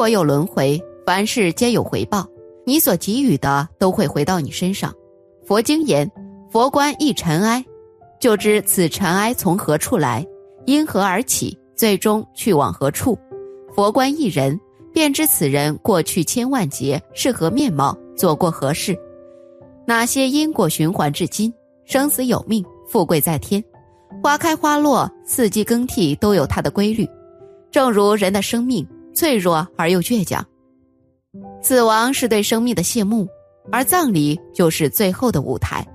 果有轮回，凡事皆有回报，你所给予的都会回到你身上。佛经言：“佛观一尘埃，就知此尘埃从何处来，因何而起，最终去往何处。佛观一人，便知此人过去千万劫是何面貌，做过何事，哪些因果循环至今，生死有命，富贵在天，花开花落，四季更替，都有它的规律。正如人的生命。”脆弱而又倔强，死亡是对生命的谢幕，而葬礼就是最后的舞台。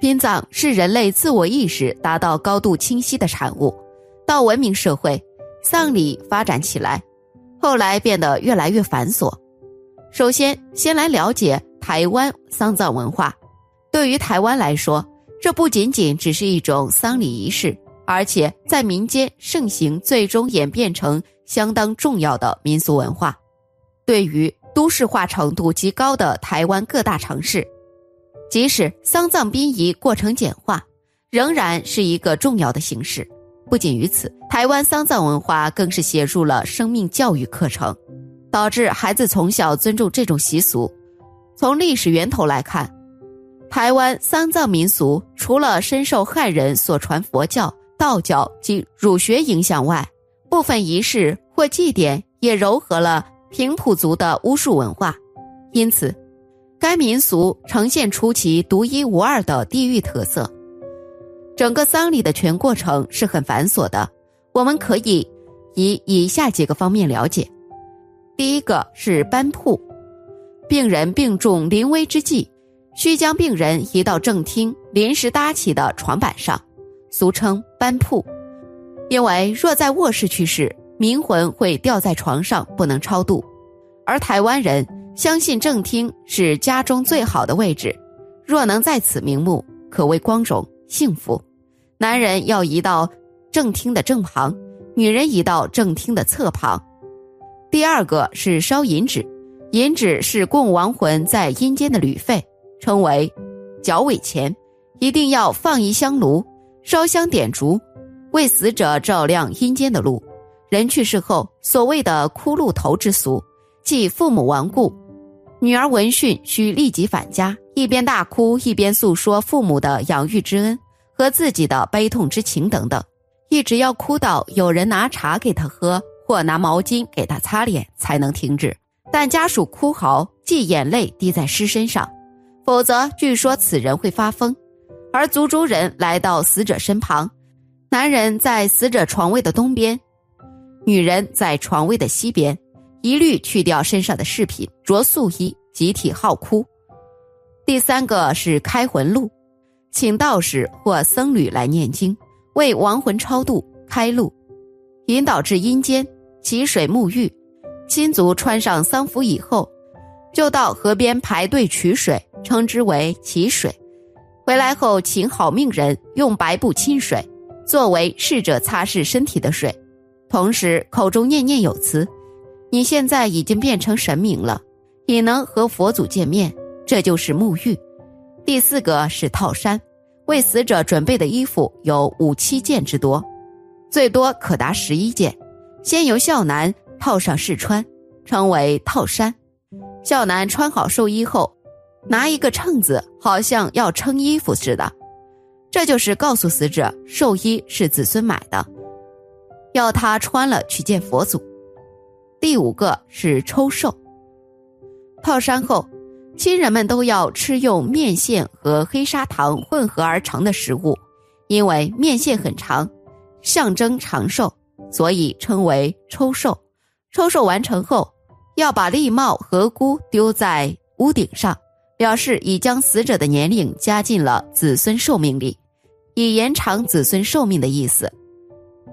殡葬是人类自我意识达到高度清晰的产物。到文明社会，丧礼发展起来，后来变得越来越繁琐。首先，先来了解台湾丧葬文化。对于台湾来说，这不仅仅只是一种丧礼仪式，而且在民间盛行，最终演变成。相当重要的民俗文化，对于都市化程度极高的台湾各大城市，即使丧葬殡仪过程简化，仍然是一个重要的形式。不仅于此，台湾丧葬文化更是写入了生命教育课程，导致孩子从小尊重这种习俗。从历史源头来看，台湾丧葬民俗除了深受汉人所传佛教、道教及儒学影响外，部分仪式或祭典也糅合了平埔族的巫术文化，因此，该民俗呈现出其独一无二的地域特色。整个丧礼的全过程是很繁琐的，我们可以以以下几个方面了解：第一个是搬铺，病人病重临危之际，需将病人移到正厅临时搭起的床板上，俗称搬铺。因为若在卧室去世，冥魂会掉在床上，不能超度。而台湾人相信正厅是家中最好的位置，若能在此瞑目，可谓光荣幸福。男人要移到正厅的正旁，女人移到正厅的侧旁。第二个是烧银纸，银纸是供亡魂在阴间的旅费，称为脚尾钱，一定要放一香炉，烧香点烛。为死者照亮阴间的路，人去世后，所谓的骷髅头之俗，即父母亡故，女儿闻讯需立即返家，一边大哭一边诉说父母的养育之恩和自己的悲痛之情等等，一直要哭到有人拿茶给他喝或拿毛巾给他擦脸才能停止。但家属哭嚎即眼泪滴在尸身上，否则据说此人会发疯。而族中人来到死者身旁。男人在死者床位的东边，女人在床位的西边，一律去掉身上的饰品，着素衣，集体号哭。第三个是开魂路，请道士或僧侣来念经，为亡魂超度、开路，引导至阴间，祈水沐浴。亲族穿上丧服以后，就到河边排队取水，称之为祈水。回来后，请好命人用白布浸水。作为逝者擦拭身体的水，同时口中念念有词：“你现在已经变成神明了，也能和佛祖见面。”这就是沐浴。第四个是套衫，为死者准备的衣服有五七件之多，最多可达十一件。先由孝男套上试穿，称为套衫。孝男穿好寿衣后，拿一个秤子，好像要称衣服似的。这就是告诉死者，寿衣是子孙买的，要他穿了去见佛祖。第五个是抽寿，套衫后，亲人们都要吃用面线和黑砂糖混合而成的食物，因为面线很长，象征长寿，所以称为抽寿。抽寿完成后，要把笠帽和箍丢在屋顶上。表示已将死者的年龄加进了子孙寿命里，以延长子孙寿命的意思。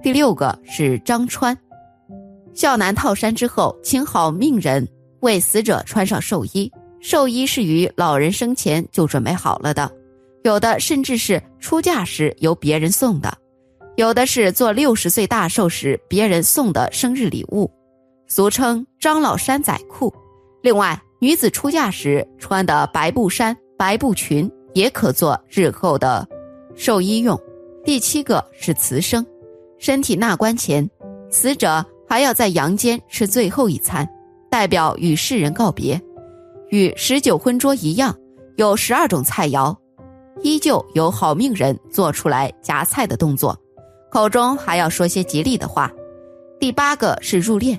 第六个是张穿，孝男套衫之后，请好命人为死者穿上寿衣。寿衣是于老人生前就准备好了的，有的甚至是出嫁时由别人送的，有的是做六十岁大寿时别人送的生日礼物，俗称张老山仔裤。另外。女子出嫁时穿的白布衫、白布裙也可做日后的寿衣用。第七个是辞生，身体纳棺前，死者还要在阳间吃最后一餐，代表与世人告别。与十九荤桌一样，有十二种菜肴，依旧有好命人做出来夹菜的动作，口中还要说些吉利的话。第八个是入殓，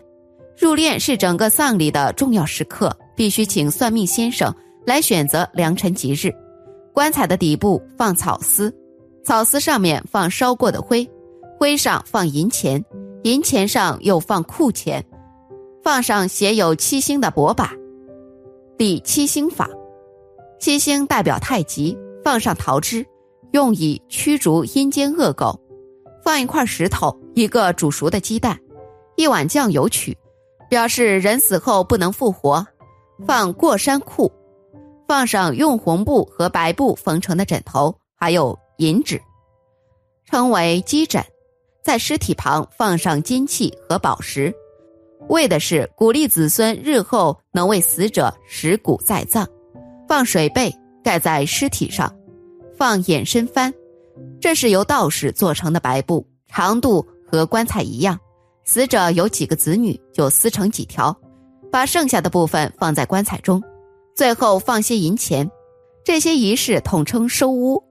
入殓是整个丧礼的重要时刻，必须请算命先生来选择良辰吉日。棺材的底部放草丝，草丝上面放烧过的灰，灰上放银钱，银钱上又放库钱，放上写有七星的帛板。第七星法，七星代表太极，放上桃枝，用以驱逐阴间恶狗。放一块石头，一个煮熟的鸡蛋，一碗酱油曲，表示人死后不能复活。放过山库，放上用红布和白布缝成的枕头，还有银纸，称为鸡枕。在尸体旁放上金器和宝石。为的是鼓励子孙日后能为死者拾骨再葬，放水被盖在尸体上，放眼身幡，这是由道士做成的白布，长度和棺材一样。死者有几个子女就撕成几条，把剩下的部分放在棺材中，最后放些银钱。这些仪式统称收屋。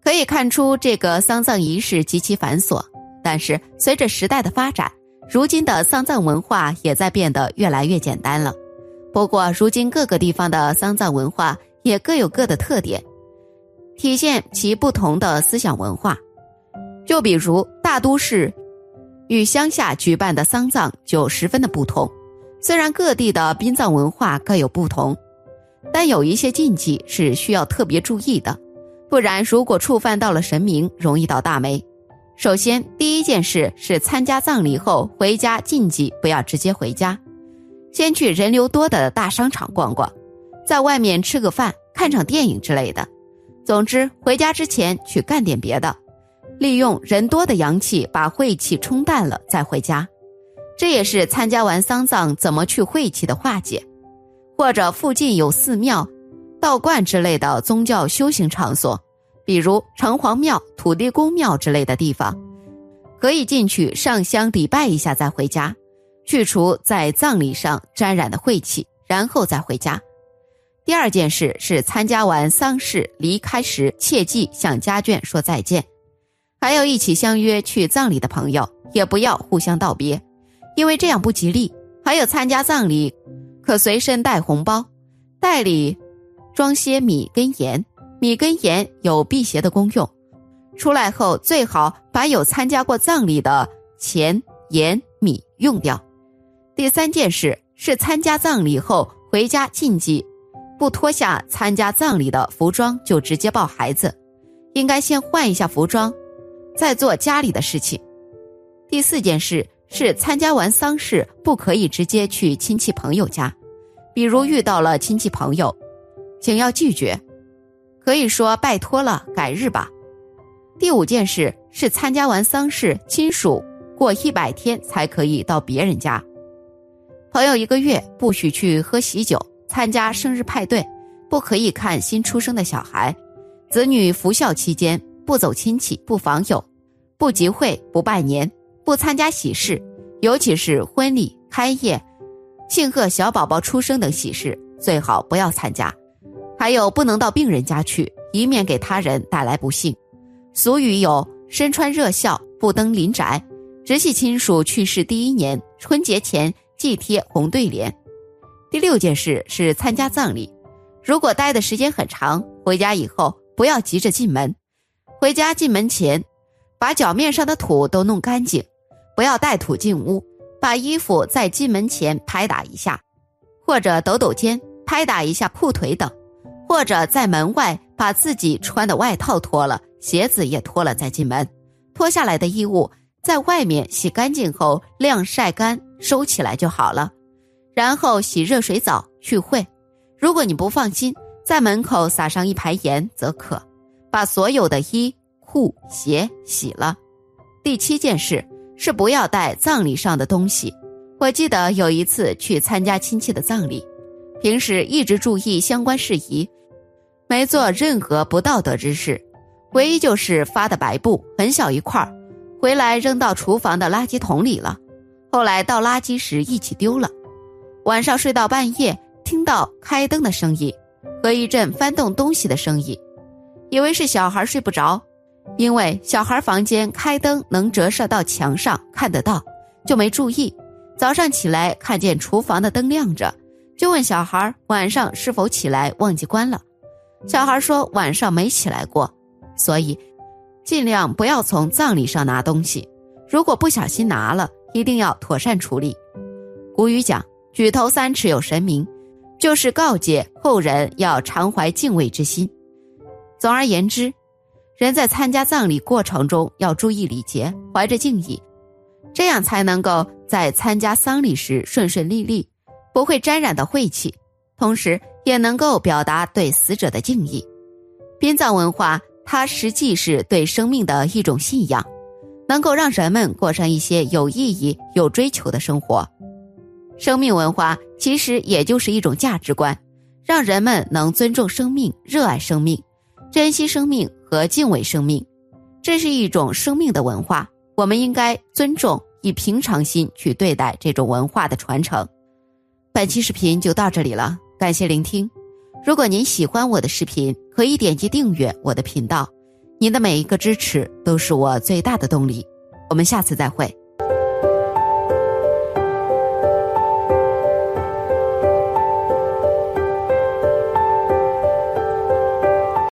可以看出这个丧葬仪式极其繁琐，但是随着时代的发展。如今的丧葬文化也在变得越来越简单了，不过如今各个地方的丧葬文化也各有各的特点，体现其不同的思想文化。就比如大都市与乡下举办的丧葬就十分的不同。虽然各地的殡葬文化各有不同，但有一些禁忌是需要特别注意的，不然如果触犯到了神明，容易倒大霉。首先，第一件事是参加葬礼后回家禁忌不要直接回家，先去人流多的大商场逛逛，在外面吃个饭、看场电影之类的。总之，回家之前去干点别的，利用人多的阳气把晦气冲淡了再回家。这也是参加完丧葬怎么去晦气的化解。或者附近有寺庙、道观之类的宗教修行场所。比如城隍庙、土地公庙之类的地方，可以进去上香礼拜一下再回家，去除在葬礼上沾染的晦气，然后再回家。第二件事是参加完丧事离开时，切记向家眷说再见。还有一起相约去葬礼的朋友，也不要互相道别，因为这样不吉利。还有参加葬礼，可随身带红包，袋里装些米跟盐。米跟盐有辟邪的功用，出来后最好把有参加过葬礼的钱、盐、米用掉。第三件事是参加葬礼后回家禁忌，不脱下参加葬礼的服装就直接抱孩子，应该先换一下服装，再做家里的事情。第四件事是参加完丧事不可以直接去亲戚朋友家，比如遇到了亲戚朋友，请要拒绝。可以说拜托了，改日吧。第五件事是参加完丧事，亲属过一百天才可以到别人家。朋友一个月不许去喝喜酒，参加生日派对，不可以看新出生的小孩。子女服孝期间不走亲戚，不访友，不集会，不拜年，不参加喜事，尤其是婚礼、开业、庆贺小宝宝出生等喜事，最好不要参加。还有不能到病人家去，以免给他人带来不幸。俗语有“身穿热孝，不登临宅”，直系亲属去世第一年春节前忌贴红对联。第六件事是参加葬礼，如果待的时间很长，回家以后不要急着进门。回家进门前，把脚面上的土都弄干净，不要带土进屋。把衣服在进门前拍打一下，或者抖抖肩，拍打一下裤腿等。或者在门外把自己穿的外套脱了，鞋子也脱了再进门，脱下来的衣物在外面洗干净后晾晒干收起来就好了，然后洗热水澡去会。如果你不放心，在门口撒上一排盐则可。把所有的衣裤鞋洗了。第七件事是不要带葬礼上的东西。我记得有一次去参加亲戚的葬礼，平时一直注意相关事宜。没做任何不道德之事，唯一就是发的白布很小一块儿，回来扔到厨房的垃圾桶里了。后来倒垃圾时一起丢了。晚上睡到半夜，听到开灯的声音和一阵翻动东西的声音，以为是小孩睡不着，因为小孩房间开灯能折射到墙上看得到，就没注意。早上起来看见厨房的灯亮着，就问小孩晚上是否起来忘记关了。小孩说晚上没起来过，所以尽量不要从葬礼上拿东西。如果不小心拿了，一定要妥善处理。古语讲。举头三尺有神明，就是告诫后人要常怀敬畏之心。总而言之，人在参加葬礼过程中要注意礼节，怀着敬意，这样才能够在参加丧礼时顺顺利利，不会沾染到晦气，同时也能够表达对死者的敬意。殡葬文化，它实际是对生命的一种信仰，能够让人们过上一些有意义、有追求的生活。生命文化其实也就是一种价值观，让人们能尊重生命、热爱生命、珍惜生命和敬畏生命。这是一种生命的文化，我们应该尊重，以平常心去对待这种文化的传承。本期视频就到这里了，感谢聆听。如果您喜欢我的视频，可以点击订阅我的频道。您的每一个支持都是我最大的动力。我们下次再会。